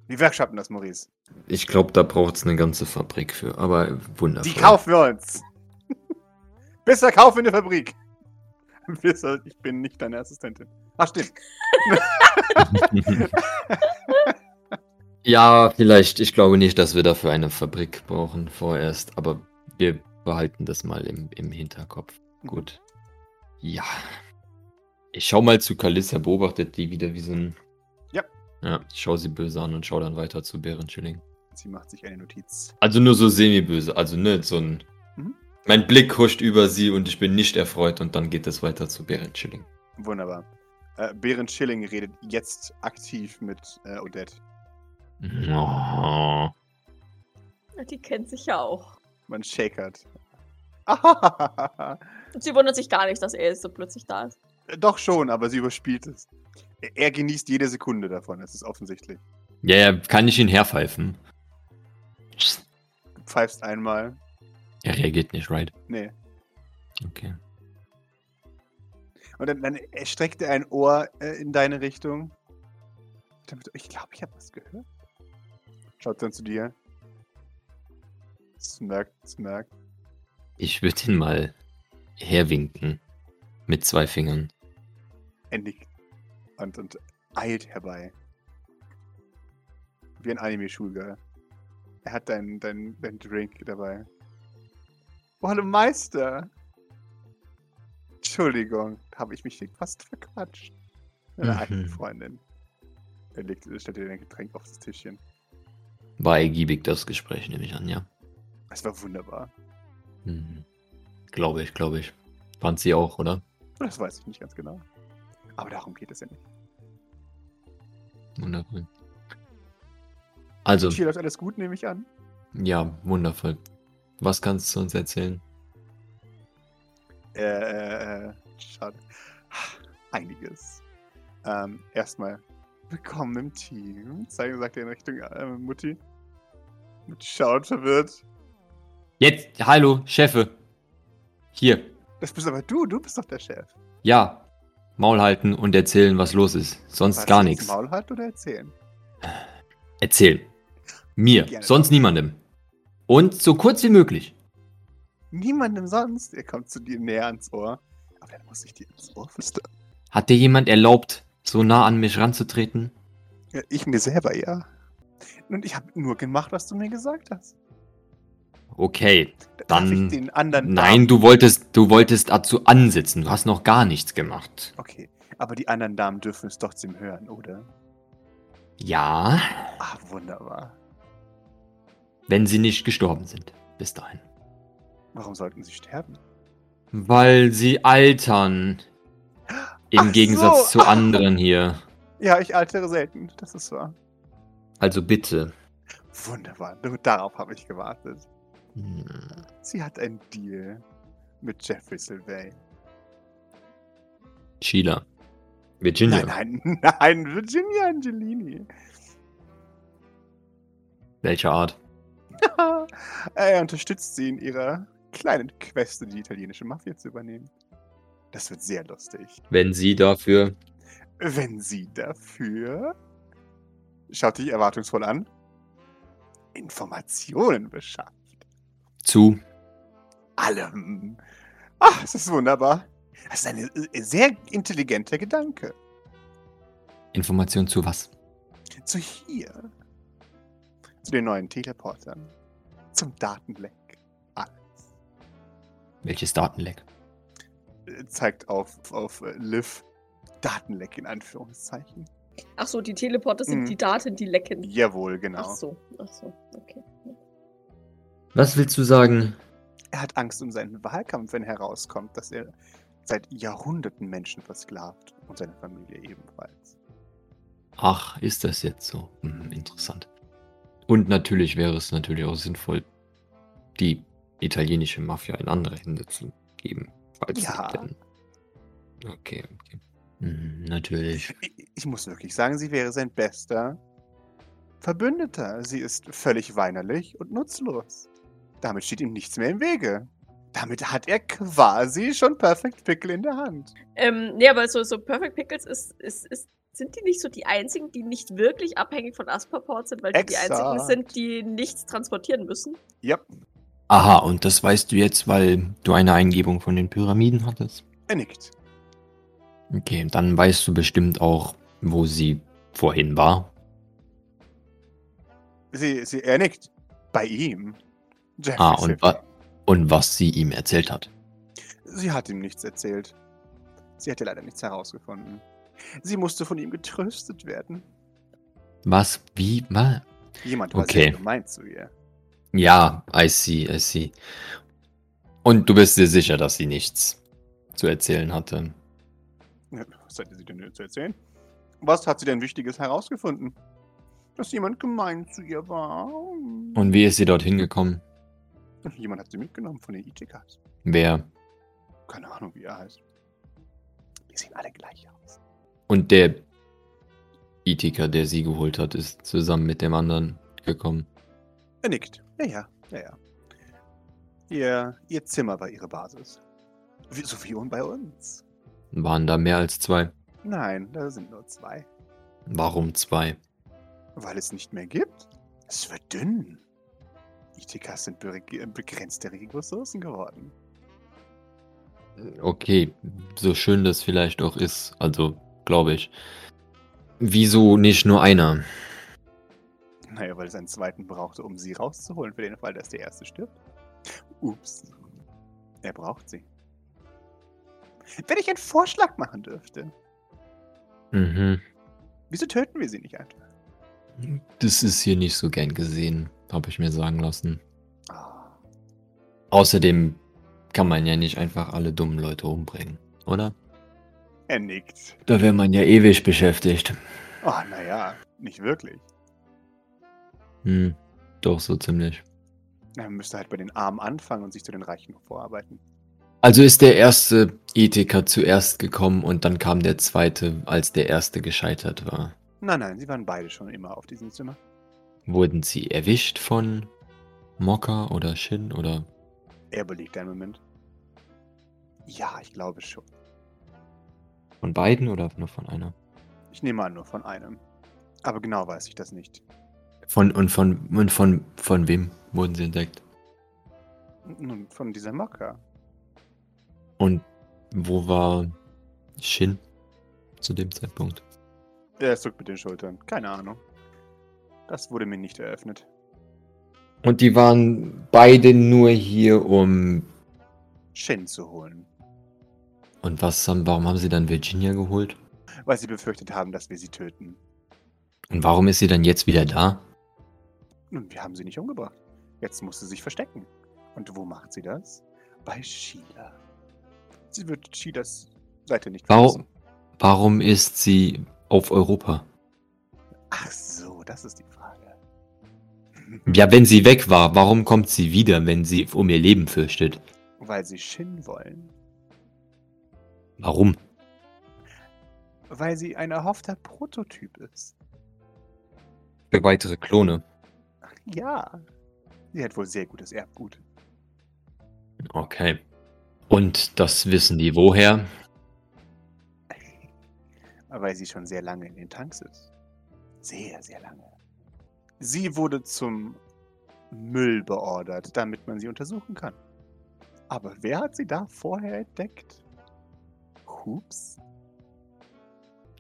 Wie workshoppen das, Maurice? Ich glaube, da braucht es eine ganze Fabrik für, aber wundervoll. Die kaufen wir uns. Besser kaufen in der Fabrik. Besser, ich bin nicht deine Assistentin. Ach, stimmt. Ja, vielleicht. Ich glaube nicht, dass wir dafür eine Fabrik brauchen vorerst, aber wir behalten das mal im, im Hinterkopf. Gut. Ja. Ich schau mal zu Kalissa, beobachtet die wieder wie so ein. Ja. Ich schau sie böse an und schau dann weiter zu Bärenschilling. Sie macht sich eine Notiz. Also nur so semi-böse, also ne, so ein. Mhm. Mein Blick huscht über sie und ich bin nicht erfreut und dann geht es weiter zu Bärenschilling. Wunderbar. Äh, Behrend Schilling redet jetzt aktiv mit äh, Odette. Oh. Die kennt sich ja auch. Man shakert. Und sie wundert sich gar nicht, dass er jetzt so plötzlich da ist. Doch schon, aber sie überspielt es. Er genießt jede Sekunde davon, das ist offensichtlich. Ja, ja, kann ich ihn herpfeifen? Du pfeifst einmal. Er reagiert nicht, right? Nee. Okay. Und dann, dann streckt er ein Ohr äh, in deine Richtung. Ich glaube, ich habe was gehört. Schaut dann zu dir. Smirkt, smirkt. Ich würde ihn mal herwinken. Mit zwei Fingern. Er nickt und, und eilt herbei. Wie ein Anime-Schulgirl. Er hat deinen dein, dein Drink dabei. Oh, hallo Meister! Entschuldigung, habe ich mich fast verquatscht. Meine Mhm. eigene Freundin. Er legt, stellt dir dein Getränk auf das Tischchen. War ergiebig das Gespräch, nehme ich an, ja. Es war wunderbar. Mhm. Glaube ich, glaube ich. Fand sie auch, oder? Das weiß ich nicht ganz genau. Aber darum geht es ja nicht. Wundervoll. Also, Hier läuft alles gut, nehme ich an. ja, wundervoll. Was kannst du uns erzählen? Äh, äh, äh, schade. Einiges. Ähm, erstmal, willkommen im Team. Zeigen, sagt er in Richtung äh, Mutti. Mutti schaut verwirrt. Jetzt, hallo, Chefe. Hier. Das bist aber du, du bist doch der Chef. Ja. Maul halten und erzählen, was los ist. Sonst War gar nichts. Maul halt oder erzählen? Erzähl. Mir, Gerne. sonst niemandem. Und so kurz wie möglich. Niemandem sonst. Er kommt zu dir näher ans Ohr. Aber dann muss ich dir ins Ohr flüstern. Hat dir jemand erlaubt, so nah an mich ranzutreten? Ja, ich mir selber, ja. Und ich habe nur gemacht, was du mir gesagt hast. Okay. Dann- ich den anderen Nein, du wolltest, du wolltest dazu ansitzen. Du hast noch gar nichts gemacht. Okay, aber die anderen Damen dürfen es trotzdem hören, oder? Ja, Ah, wunderbar. wenn sie nicht gestorben sind. Bis dahin. Warum sollten sie sterben? Weil sie altern. Im Ach so. Gegensatz zu anderen hier. Ja, ich altere selten, das ist wahr. Also bitte. Wunderbar, nur darauf habe ich gewartet. Hm, Sie hat einen Deal mit Jeffrey Sylvain. Sheila. Virginia. Nein, nein, nein, Virginia Angelini. Welcher Art? er unterstützt sie in ihrer kleinen Queste, die italienische Mafia zu übernehmen. Das wird sehr lustig. Wenn sie dafür. Wenn sie dafür, schaut dich erwartungsvoll an, Informationen beschafft. Zu. Allem. Ach, es ist wunderbar. Das ist ein äh, sehr intelligenter Gedanke. Information zu was? Zu hier. Zu den neuen Teleportern. Zum Datenleck. Alles. Welches Datenleck? Äh, Zeigt auf, auf äh, Liv. Datenleck in Anführungszeichen. Ach so, die Teleporter sind Mhm. die Daten, die lecken. Jawohl, genau. Ach so, ach so, okay. Was willst du sagen? Er hat Angst um seinen Wahlkampf, wenn herauskommt, dass er seit Jahrhunderten Menschen versklavt und seine Familie ebenfalls. Ach, ist das jetzt so? Hm, interessant. Und natürlich wäre es natürlich auch sinnvoll, die italienische Mafia in andere Hände zu geben. Falls sie Ja. denn- Okay, okay. Hm, natürlich. Ich, ich muss wirklich sagen, sie wäre sein bester Verbündeter. Sie ist völlig weinerlich und nutzlos. Damit steht ihm nichts mehr im Wege. Damit hat er quasi schon Perfect Pickle in der Hand. Ähm, nee, aber so, so Perfect Pickles ist, ist, ist, sind die nicht so die einzigen, die nicht wirklich abhängig von Asperport sind, weil die die einzigen sind, die nichts transportieren müssen? Ja, Aha, und das weißt du jetzt, weil du eine Eingebung von den Pyramiden hattest? er nickt. Okay, dann weißt du bestimmt auch, wo sie vorhin war. Sie, sie, er nickt. Bei ihm. Jeffrey Ah, und, wa und was sie ihm erzählt hat. Sie hat ihm nichts erzählt. Sie hatte leider nichts herausgefunden. Sie musste von ihm getröstet werden. Was? Wie? Was? Jemand war Okay. sehr gemein zu ihr. Ja, I see, I see. Und du bist dir sicher, dass sie nichts zu erzählen hatte? Was hätte sie denn zu erzählen? Was hat sie denn Wichtiges herausgefunden? Dass jemand gemein zu ihr war. Und wie ist sie dorthin gekommen? Jemand hat sie mitgenommen von den Itikas. Wer? Keine Ahnung, wie er heißt. Die sehen alle gleich aus. Und der Ithika, der sie geholt hat, ist zusammen mit dem anderen gekommen. Er nickt. Ja, ja, ja, ja. Ihr, ihr Zimmer war ihre Basis. Wie, so wie und bei uns. Waren da mehr als zwei? Nein, da sind nur zwei. Warum zwei? Weil es nicht mehr gibt. Es wird dünn. Ithikas sind be begrenzte Ressourcen geworden. Okay, so schön das vielleicht auch ist, also glaube ich. Wieso nicht nur einer? Naja, weil es einen zweiten brauchte, um sie rauszuholen, für den Fall, dass der erste stirbt. Ups. Er braucht sie. Wenn ich einen Vorschlag machen dürfte. Mhm. Wieso töten wir sie nicht einfach? Das ist hier nicht so gern gesehen, habe ich mir sagen lassen. Ah, Außerdem kann man ja nicht einfach alle dummen Leute umbringen, oder? er nickt. Da wäre man ja ewig beschäftigt. Oh, naja, nicht wirklich. Hm, doch so ziemlich. Er müsste halt bei den Armen anfangen und sich zu den Reichen vorarbeiten. Also ist der erste Ethiker zuerst gekommen und dann kam der zweite, als der erste gescheitert war. Nein, nein, sie waren beide schon immer auf diesem Zimmer. Wurden sie erwischt von Mokka oder Shin oder Er belegt einen Moment. Ja, ich glaube schon. von beiden oder nur von einer? Ich nehme an, nur von einem. Aber genau weiß ich das nicht. Von und von und von von wem wurden sie entdeckt? Nun, von dieser Mokka. Und wo war Shin zu dem Zeitpunkt? Er zuckt mit den Schultern. Keine Ahnung. Das wurde mir nicht eröffnet. Und die waren beide nur hier, um. Shin zu holen. Und was haben, warum haben sie dann Virginia geholt? Weil sie befürchtet haben, dass wir sie töten. Und warum ist sie dann jetzt wieder da? Nun, wir haben sie nicht umgebracht. Jetzt muss sie sich verstecken. Und wo macht sie das? Bei Sheila. Sie wird Sheilas Seite nicht Warum, verlassen. warum ist sie auf Europa? Ach so, das ist die Frage. Ja, wenn sie weg war, warum kommt sie wieder, wenn sie um ihr Leben fürchtet? Weil sie Shin wollen. Warum? Weil sie ein erhoffter Prototyp ist. Für weitere Klone. Ja. Sie hat wohl sehr gutes Erbgut. Okay. Und das wissen die woher? Weil sie schon sehr lange in den Tanks ist. Sehr, sehr lange. Sie wurde zum Müll beordert, damit man sie untersuchen kann. Aber wer hat sie da vorher entdeckt? Hups.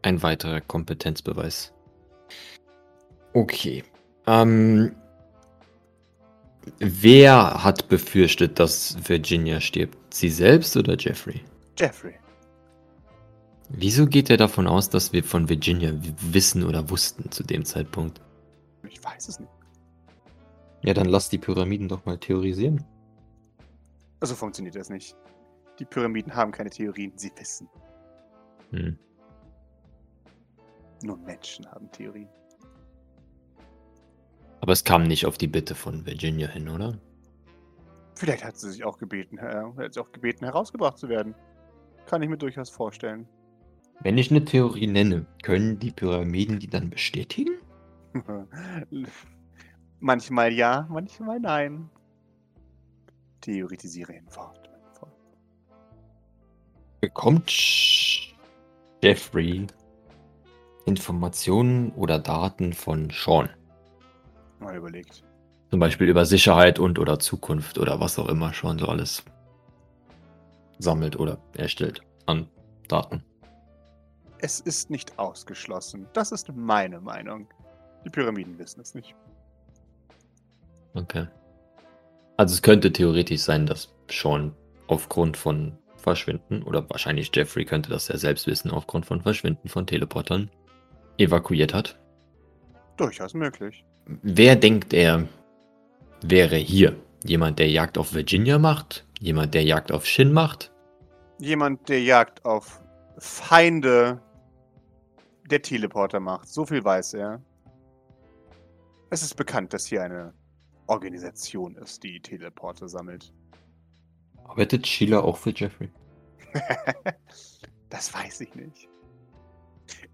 Ein weiterer Kompetenzbeweis. Okay. Ähm, wer hat befürchtet, dass Virginia stirbt? Sie selbst oder Jeffrey? Jeffrey. Wieso geht er davon aus, dass wir von Virginia wissen oder wussten zu dem Zeitpunkt? Ich weiß es nicht. Ja, dann lass die Pyramiden doch mal theorisieren. Also funktioniert das nicht. Die Pyramiden haben keine Theorien, sie wissen. Hm. Nur Menschen haben Theorien. Aber es kam nicht auf die Bitte von Virginia hin, oder? Vielleicht hat sie sich auch gebeten, äh, hat sie auch gebeten, herausgebracht zu werden. Kann ich mir durchaus vorstellen. Wenn ich eine Theorie nenne, können die Pyramiden die dann bestätigen? manchmal ja, manchmal nein. Theoretisiere hinfort. Bekommt Jeffrey Informationen oder Daten von Sean? Mal überlegt. Zum Beispiel über Sicherheit und oder Zukunft oder was auch immer Sean so alles sammelt oder erstellt an Daten. Es ist nicht ausgeschlossen. Das ist meine Meinung. Die Pyramiden wissen es nicht. Okay. Also es könnte theoretisch sein, dass Sean aufgrund von Verschwinden, oder wahrscheinlich Jeffrey könnte das ja selbst wissen, aufgrund von Verschwinden von Teleportern evakuiert hat. Durchaus möglich. Wer denkt er wäre hier? Jemand, der Jagd auf Virginia macht? Jemand, der Jagd auf Shin macht? Jemand, der Jagd auf Feinde der Teleporter macht. So viel weiß er. Es ist bekannt, dass hier eine Organisation ist, die Teleporte sammelt. Arbeitet Sheila auch für Jeffrey? das weiß ich nicht.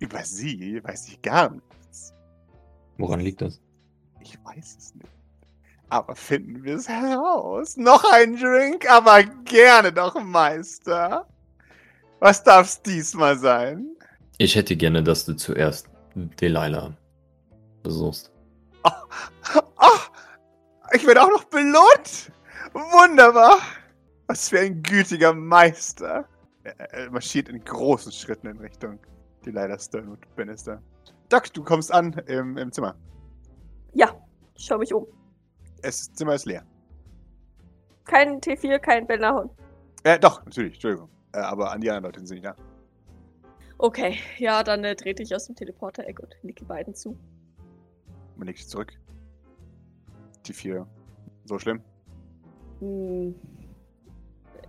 Über sie weiß ich gar nichts. Woran liegt das? Ich weiß es nicht. Aber finden wir es heraus. Noch ein Drink, aber gerne doch, Meister. Was darf's diesmal sein? Ich hätte gerne, dass du zuerst Delilah besuchst. Oh, oh, ich werde auch noch belohnt. Wunderbar. Was für ein gütiger Meister. Er marschiert in großen Schritten in Richtung Delilah Sternwood Bannister. Doc, du kommst an im, im Zimmer. Ja, ich schau mich um. Das Zimmer ist leer. Kein T4, kein Bellahorn. Äh, doch, natürlich, Entschuldigung. Äh, aber an die anderen Leute sind sie nicht da. Okay, ja, dann äh, trete ich aus dem Teleporter-Eck und nicke beiden zu. Man sich zurück. T4. So schlimm? Hm,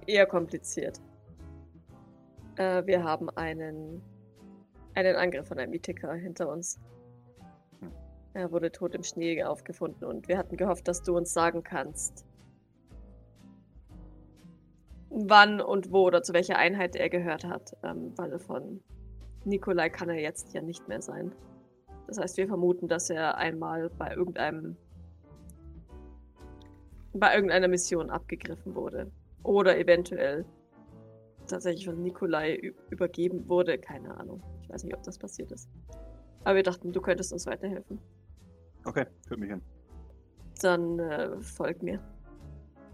eher kompliziert. Äh, wir haben einen, einen Angriff von einem Mythiker hinter uns. Hm. Er wurde tot im Schnee aufgefunden und wir hatten gehofft, dass du uns sagen kannst, wann und wo oder zu welcher Einheit er gehört hat, ähm, weil von Nikolai kann er jetzt ja nicht mehr sein. Das heißt, wir vermuten, dass er einmal bei irgendeinem bei irgendeiner Mission abgegriffen wurde. Oder eventuell tatsächlich von Nikolai übergeben wurde. Keine Ahnung. Ich weiß nicht, ob das passiert ist. Aber wir dachten, du könntest uns weiterhelfen. Okay, führt mich hin. Dann äh, folg mir.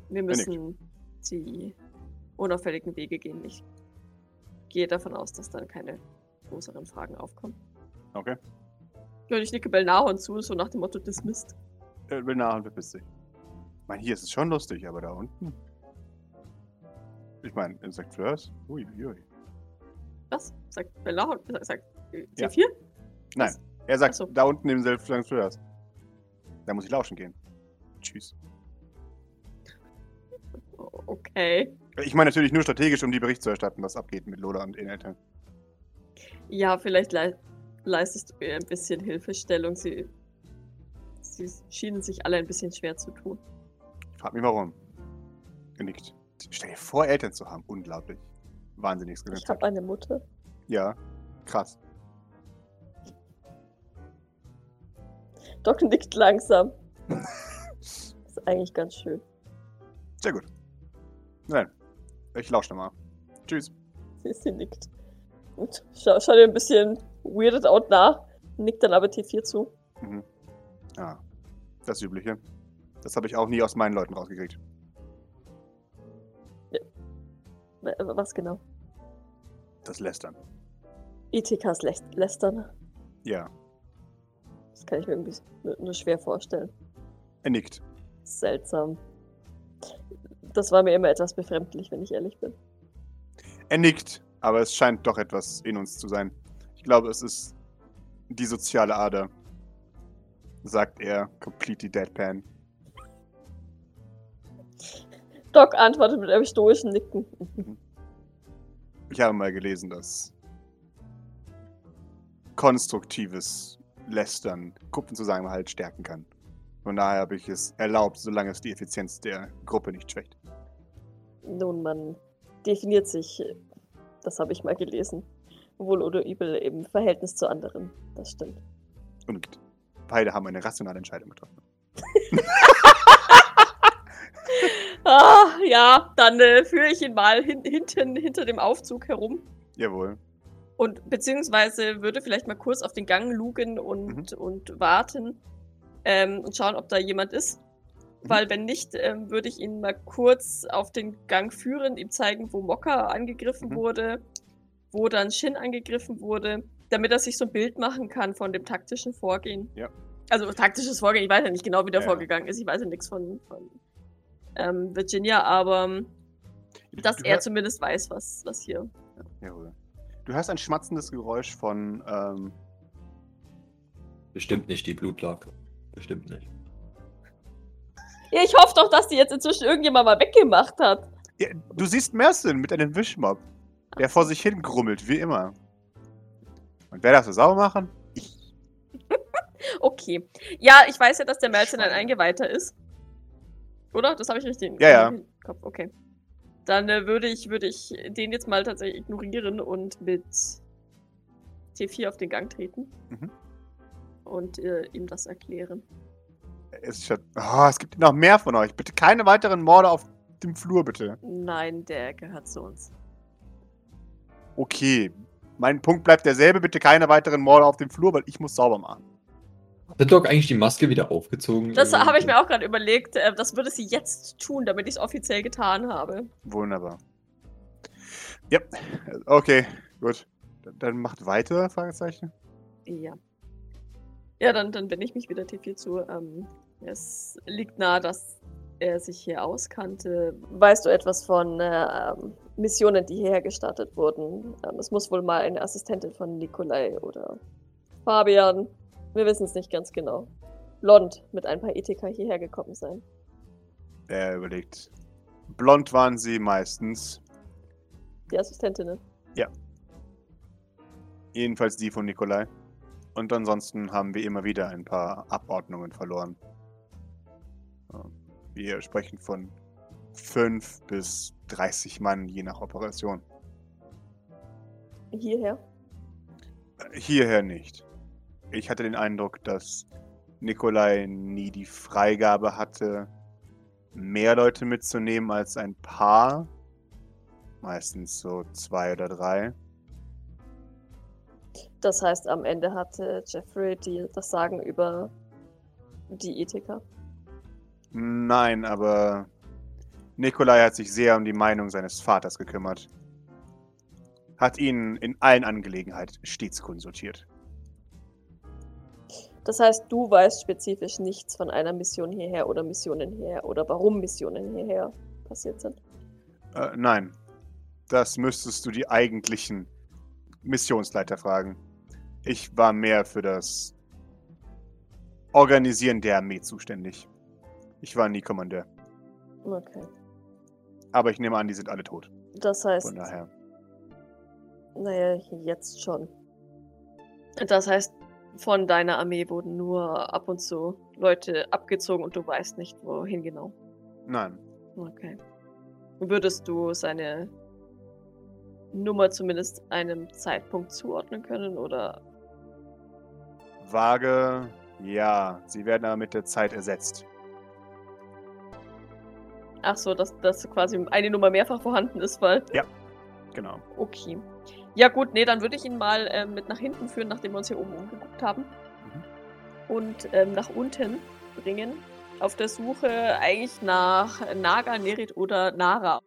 Wir müssen die unauffälligen Wege gehen. Ich gehe davon aus, dass dann keine größeren Fragen aufkommen. Okay. Und ich nicke Belnahorn zu, so nach dem Motto dismissed. Äh, Belnahorn verpisst sich. Ich meine, hier ist es schon lustig, aber da unten. Ich meine, Insect Fleurs? Uiuiui. Was? Sagt Belnahorn? Sagt äh, Ja. T4? Nein, Was? er sagt, so. da unten im Insect Fleurs. Da muss ich lauschen gehen. Tschüss. Okay. Ich meine natürlich nur strategisch, um die Bericht zu erstatten, was abgeht mit Lola und den Eltern. Ja, vielleicht lei leistest du ihr ein bisschen Hilfestellung. Sie, sie schienen sich alle ein bisschen schwer zu tun. Ich frag mich warum. Genickt. Stell dir vor, Eltern zu haben. Unglaublich. Wahnsinniges Ich Gesetz. habe eine Mutter. Ja, krass. Doc nickt langsam. ist eigentlich ganz schön. Sehr gut. Nein, ich lausche nochmal. Tschüss. Sie, sie nickt. Und schau, schau dir ein bisschen weirded out nach. Nickt dann aber T4 zu. Mhm. Ja, das Übliche. Das habe ich auch nie aus meinen Leuten rausgekriegt. Was genau? Das Lästern. ETKs Lä Lästern. Ja, Das kann ich mir irgendwie nur schwer vorstellen. er nickt. Seltsam. Das war mir immer etwas befremdlich, wenn ich ehrlich bin. Er nickt, aber es scheint doch etwas in uns zu sein. Ich glaube, es ist die soziale Ader, sagt er, completely deadpan. Doc antwortet mit einem stoischen Nicken. Ich habe mal gelesen, dass konstruktives Lästern Gruppenzusammenhalt stärken kann. Von daher habe ich es erlaubt, solange es die Effizienz der Gruppe nicht schwächt. Nun, man definiert sich, das habe ich mal gelesen, wohl oder übel im Verhältnis zu anderen. Das stimmt. Und beide haben eine rationale Entscheidung getroffen. Ah, ja, dann äh, führe ich ihn mal hin hinten hinter dem Aufzug herum. Jawohl. Und beziehungsweise würde vielleicht mal kurz auf den Gang lugen und, und warten ähm, und schauen, ob da jemand ist. Mhm. Weil wenn nicht, ähm, würde ich ihn mal kurz auf den Gang führen, ihm zeigen, wo Mokka angegriffen Mhm. wurde, wo dann Shin angegriffen wurde, damit er sich so ein Bild machen kann von dem taktischen Vorgehen. Ja. Also taktisches Vorgehen, ich weiß ja nicht genau, wie der Ja, ja. vorgegangen ist. Ich weiß ja nichts von, von ähm, Virginia, aber dass du er zumindest weiß, was, was hier. Jawohl. Du hörst ein schmatzendes Geräusch von, ähm, Bestimmt nicht die Blutlake. Bestimmt nicht. Ja, ich hoffe doch, dass die jetzt inzwischen irgendjemand mal weggemacht hat. ja, du siehst Mersin mit einem Wischmob, der vor sich hin grummelt, wie immer. Und wer das so sauber machen? Ich. Okay. Ja, ich weiß ja, dass der Melzen ein. Eingeweihter ist. Oder? Das habe ich richtig Ja, ja. im Kopf. Okay. Dann äh, würde ich, würde ich den jetzt mal tatsächlich ignorieren und mit T4 auf den Gang treten. Mhm. Und äh, ihm das erklären. Es, ist schon, oh, es gibt noch mehr von euch. Bitte keine weiteren Morde auf dem Flur, bitte. Nein, der gehört zu uns. Okay. Mein Punkt bleibt derselbe. Bitte keine weiteren Morde auf dem Flur, weil ich muss sauber machen. Hat der Doc eigentlich die Maske wieder aufgezogen? Das habe ich mir auch gerade überlegt. Äh, das würde sie jetzt tun, damit ich es offiziell getan habe. Wunderbar. Ja, okay, gut. Dann- macht weiter, Fragezeichen. Ja. Ja, dann, dann bin ich mich wieder T4 zu. Ähm, es liegt nahe, dass er sich hier auskannte. Weißt du etwas von äh, Missionen, die hierher gestartet wurden? Ähm, es muss wohl mal eine Assistentin von Nikolai oder Fabian. Wir wissen es nicht ganz genau. Blond mit ein paar Ethika hierher gekommen sein. Er überlegt. Blond waren sie meistens. Die Assistentinnen. Jedenfalls die von Nikolai. Und ansonsten haben wir immer wieder ein paar Abordnungen verloren. Ja, Wir sprechen von 5 bis 30 Mann, je nach Operation. Hierher. Hierher nicht. Ich hatte den Eindruck, dass Nikolai nie die Freigabe hatte, mehr Leute mitzunehmen als ein paar. Meistens so zwei oder drei. Das heißt, am Ende hatte Jeffrey die, das Sagen über die Ethika. Nein, aber Nikolai hat sich sehr um die Meinung seines Vaters gekümmert. Hat ihn in allen Angelegenheiten stets konsultiert. Das heißt, du weißt spezifisch nichts von einer Mission hierher oder Missionen hierher oder warum Missionen hierher passiert sind. Äh, nein, das müsstest du die eigentlichen Missionsleiter fragen. Ich war mehr für das Organisieren der Armee zuständig. Ich war nie Kommandeur. Okay. Aber ich nehme an, die sind alle tot. Das heißt, Von daher. naja, jetzt schon. Das heißt, von deiner Armee wurden nur ab und zu Leute abgezogen und du weißt nicht, wohin genau. Nein. Okay. Würdest du seine Nummer zumindest einem Zeitpunkt zuordnen können oder Vage, ja. Sie werden aber mit der Zeit ersetzt. Ach so, dass, dass quasi eine Nummer mehrfach vorhanden ist, weil Genau. Okay. Ja gut, nee, dann würde ich ihn mal ähm, mit nach hinten führen, nachdem wir uns hier oben umgeguckt haben. Und ähm, nach unten bringen. Auf der Suche eigentlich nach Naga, Nerit oder Nara.